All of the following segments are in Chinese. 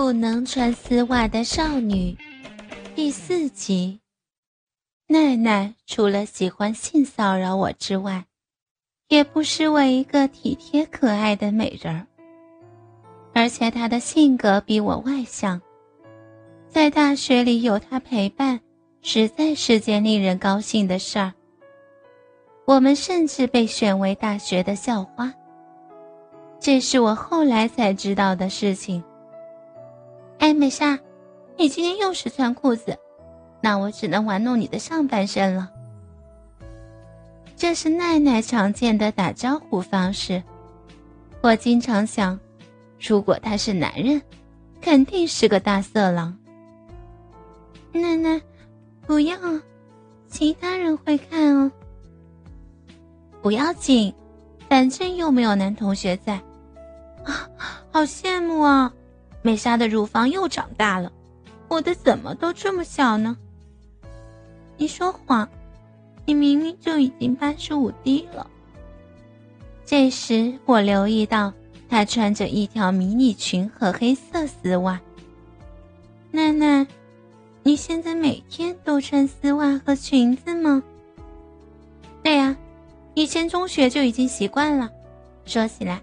不能穿丝袜的少女，第四集。奈奈除了喜欢性骚扰我之外，也不失为一个体贴可爱的美人儿。而且她的性格比我外向，在大学里有她陪伴，实在是件令人高兴的事儿。我们甚至被选为大学的校花，这是我后来才知道的事情。哎，美莎，你今天又是穿裤子，那我只能玩弄你的上半身了。这是奈奈常见的打招呼方式。我经常想，如果他是男人，肯定是个大色狼。奈奈，不要，其他人会看哦。不要紧，反正又没有男同学在。啊，好羡慕啊！美莎的乳房又长大了，我的怎么都这么小呢？你说谎，你明明就已经八十五 D 了。这时我留意到她穿着一条迷你裙和黑色丝袜。奈奈，你现在每天都穿丝袜和裙子吗？对呀，以前中学就已经习惯了。说起来，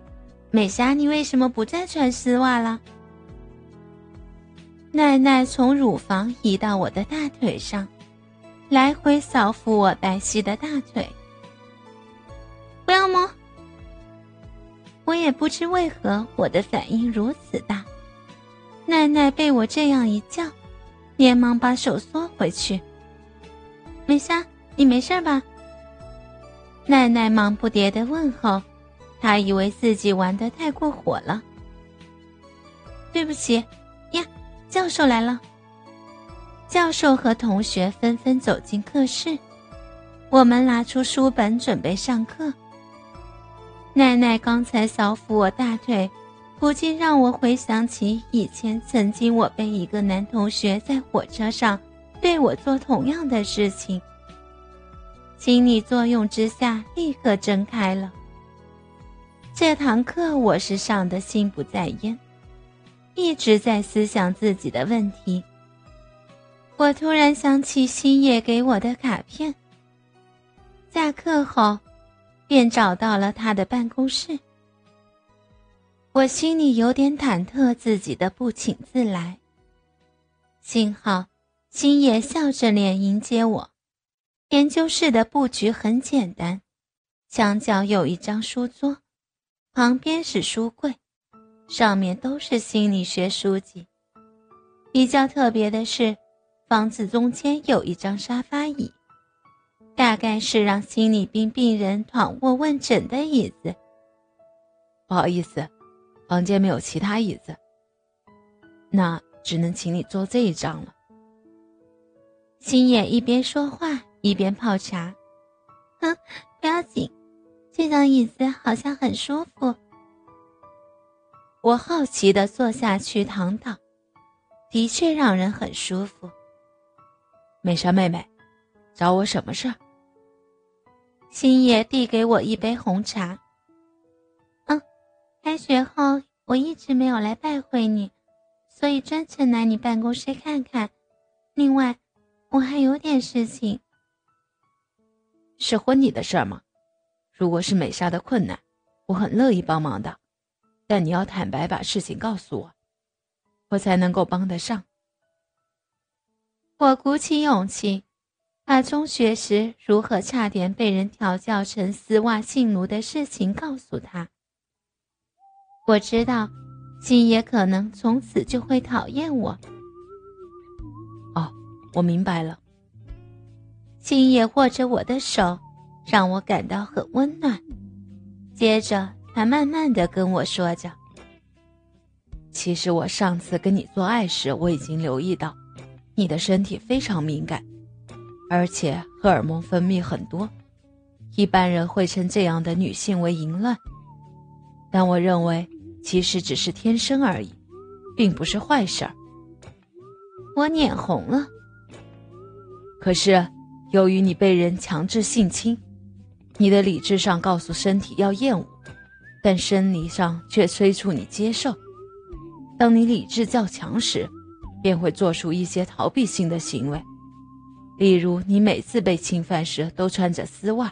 美莎，你为什么不再穿丝袜了？奈奈从乳房移到我的大腿上，来回扫抚我白皙的大腿。不要摸！我也不知为何我的反应如此大。奈奈被我这样一叫，连忙把手缩回去。美香，你没事吧？奈奈忙不迭的问候，她以为自己玩的太过火了。对不起。教授来了。教授和同学纷纷走进课室，我们拿出书本准备上课。奈奈刚才扫抚我大腿，不禁让我回想起以前曾经我被一个男同学在火车上对我做同样的事情。心理作用之下，立刻睁开了。这堂课我是上的心不在焉。一直在思想自己的问题。我突然想起星野给我的卡片。下课后，便找到了他的办公室。我心里有点忐忑，自己的不请自来。幸好，星野笑着脸迎接我。研究室的布局很简单，墙角有一张书桌，旁边是书柜。上面都是心理学书籍。比较特别的是，房子中间有一张沙发椅，大概是让心理病病人躺卧问诊的椅子。不好意思，房间没有其他椅子，那只能请你坐这一张了。星野一边说话一边泡茶。哼，不要紧，这张椅子好像很舒服。我好奇的坐下去躺倒，的确让人很舒服。美莎妹妹，找我什么事儿？星野递给我一杯红茶。嗯，开学后我一直没有来拜会你，所以专程来你办公室看看。另外，我还有点事情。是婚礼的事儿吗？如果是美莎的困难，我很乐意帮忙的。但你要坦白把事情告诉我，我才能够帮得上。我鼓起勇气，把中学时如何差点被人调教成丝袜性奴的事情告诉他。我知道，星野可能从此就会讨厌我。哦，我明白了。星野握着我的手，让我感到很温暖。接着。他慢慢的跟我说着：“其实我上次跟你做爱时，我已经留意到，你的身体非常敏感，而且荷尔蒙分泌很多。一般人会称这样的女性为淫乱，但我认为其实只是天生而已，并不是坏事儿。”我脸红了。可是，由于你被人强制性侵，你的理智上告诉身体要厌恶。但生理上却催促你接受，当你理智较强时，便会做出一些逃避性的行为，例如你每次被侵犯时都穿着丝袜，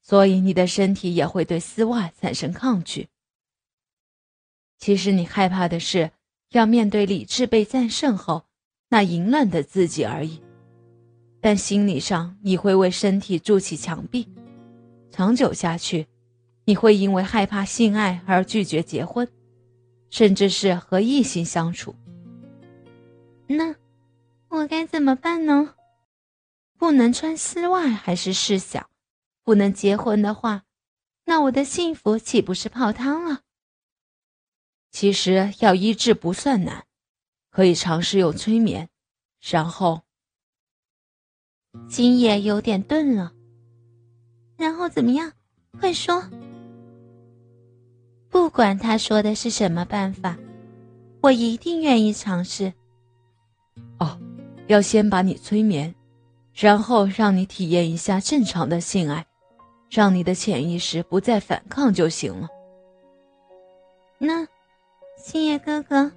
所以你的身体也会对丝袜产生抗拒。其实你害怕的是要面对理智被战胜后那淫乱的自己而已，但心理上你会为身体筑起墙壁，长久下去，你会因为害怕性爱而拒绝结婚。甚至是和异性相处，那我该怎么办呢？不能穿丝袜还是事小，不能结婚的话，那我的幸福岂不是泡汤了？其实要医治不算难，可以尝试用催眠，然后。今夜有点钝了，然后怎么样？快说。不管他说的是什么办法，我一定愿意尝试。哦，要先把你催眠，然后让你体验一下正常的性爱，让你的潜意识不再反抗就行了。那，星野哥哥，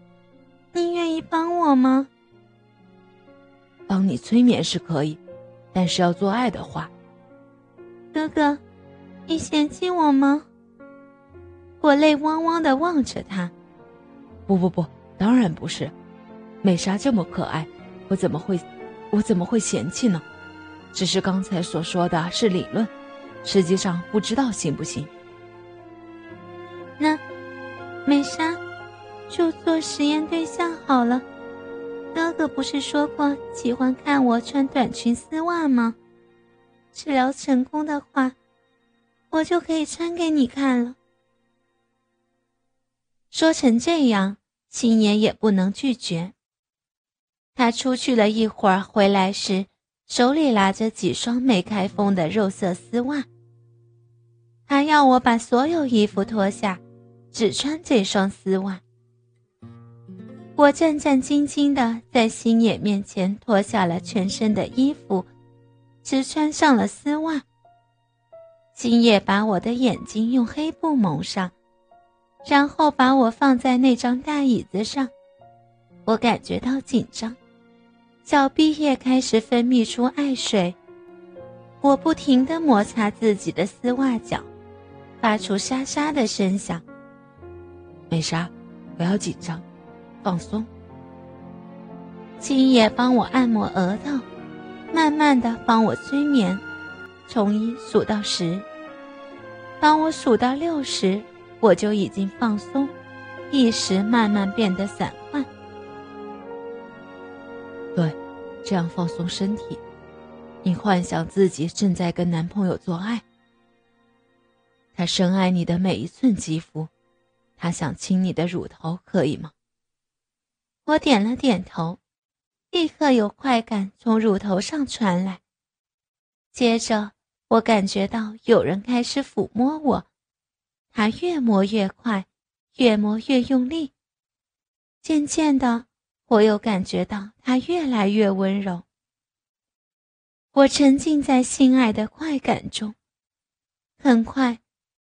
你愿意帮我吗？帮你催眠是可以，但是要做爱的话，哥哥，你嫌弃我吗？我泪汪汪的望着他，不不不，当然不是，美莎这么可爱，我怎么会，我怎么会嫌弃呢？只是刚才所说的是理论，实际上不知道行不行。那，美莎，就做实验对象好了。哥哥不是说过喜欢看我穿短裙丝袜吗？治疗成功的话，我就可以穿给你看了。说成这样，星爷也不能拒绝。他出去了一会儿，回来时手里拿着几双没开封的肉色丝袜。他要我把所有衣服脱下，只穿这双丝袜。我战战兢兢地在星野面前脱下了全身的衣服，只穿上了丝袜。星野把我的眼睛用黑布蒙上。然后把我放在那张大椅子上，我感觉到紧张，小臂也开始分泌出爱水。我不停地摩擦自己的丝袜脚，发出沙沙的声响。美莎，不要紧张，放松。青叶帮我按摩额头，慢慢的帮我催眠，从一数到十。当我数到六时。我就已经放松，意识慢慢变得散漫。对，这样放松身体。你幻想自己正在跟男朋友做爱，他深爱你的每一寸肌肤，他想亲你的乳头，可以吗？我点了点头，立刻有快感从乳头上传来。接着，我感觉到有人开始抚摸我。他越磨越快，越磨越用力。渐渐的，我又感觉到他越来越温柔。我沉浸在性爱的快感中。很快，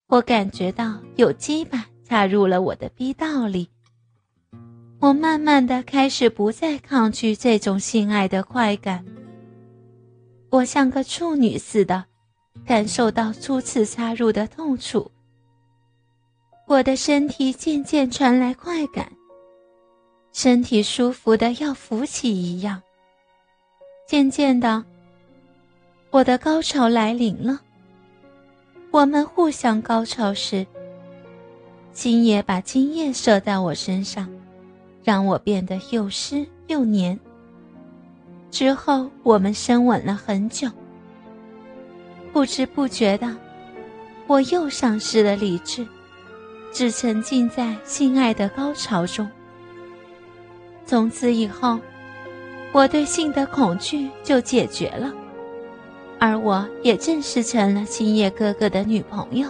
我感觉到有鸡巴插入了我的逼道里。我慢慢的开始不再抗拒这种性爱的快感。我像个处女似的，感受到初次插入的痛楚。我的身体渐渐传来快感，身体舒服的要浮起一样。渐渐的，我的高潮来临了。我们互相高潮时，星野把精液射在我身上，让我变得又湿又黏。之后，我们深吻了很久。不知不觉的，我又丧失了理智。只沉浸在性爱的高潮中。从此以后，我对性的恐惧就解决了，而我也正式成了星夜哥哥的女朋友。